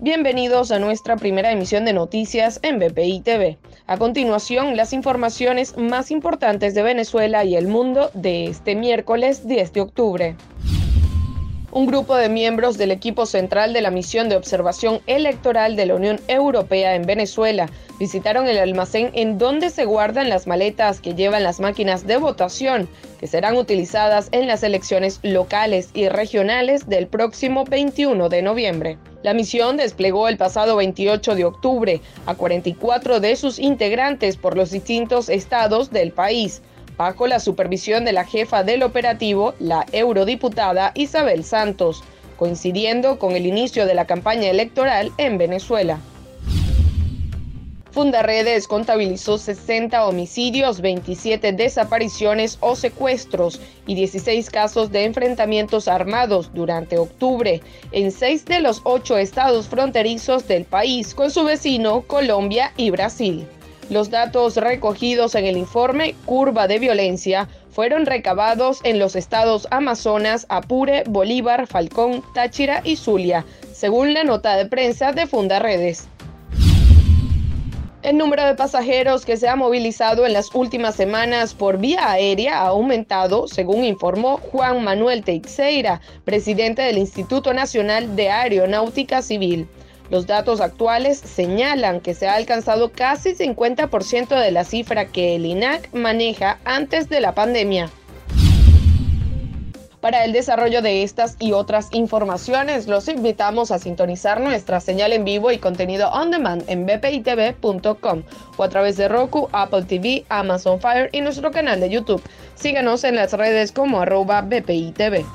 Bienvenidos a nuestra primera emisión de noticias en BPI TV. A continuación, las informaciones más importantes de Venezuela y el mundo de este miércoles 10 de octubre. Un grupo de miembros del equipo central de la misión de observación electoral de la Unión Europea en Venezuela visitaron el almacén en donde se guardan las maletas que llevan las máquinas de votación que serán utilizadas en las elecciones locales y regionales del próximo 21 de noviembre. La misión desplegó el pasado 28 de octubre a 44 de sus integrantes por los distintos estados del país, bajo la supervisión de la jefa del operativo, la eurodiputada Isabel Santos, coincidiendo con el inicio de la campaña electoral en Venezuela. Fundaredes contabilizó 60 homicidios, 27 desapariciones o secuestros y 16 casos de enfrentamientos armados durante octubre en seis de los ocho estados fronterizos del país con su vecino Colombia y Brasil. Los datos recogidos en el informe Curva de Violencia fueron recabados en los estados Amazonas, Apure, Bolívar, Falcón, Táchira y Zulia, según la nota de prensa de Fundaredes. El número de pasajeros que se ha movilizado en las últimas semanas por vía aérea ha aumentado, según informó Juan Manuel Teixeira, presidente del Instituto Nacional de Aeronáutica Civil. Los datos actuales señalan que se ha alcanzado casi 50% de la cifra que el INAC maneja antes de la pandemia. Para el desarrollo de estas y otras informaciones, los invitamos a sintonizar nuestra señal en vivo y contenido on demand en bpitv.com o a través de Roku, Apple TV, Amazon Fire y nuestro canal de YouTube. Síganos en las redes como arroba bpitv.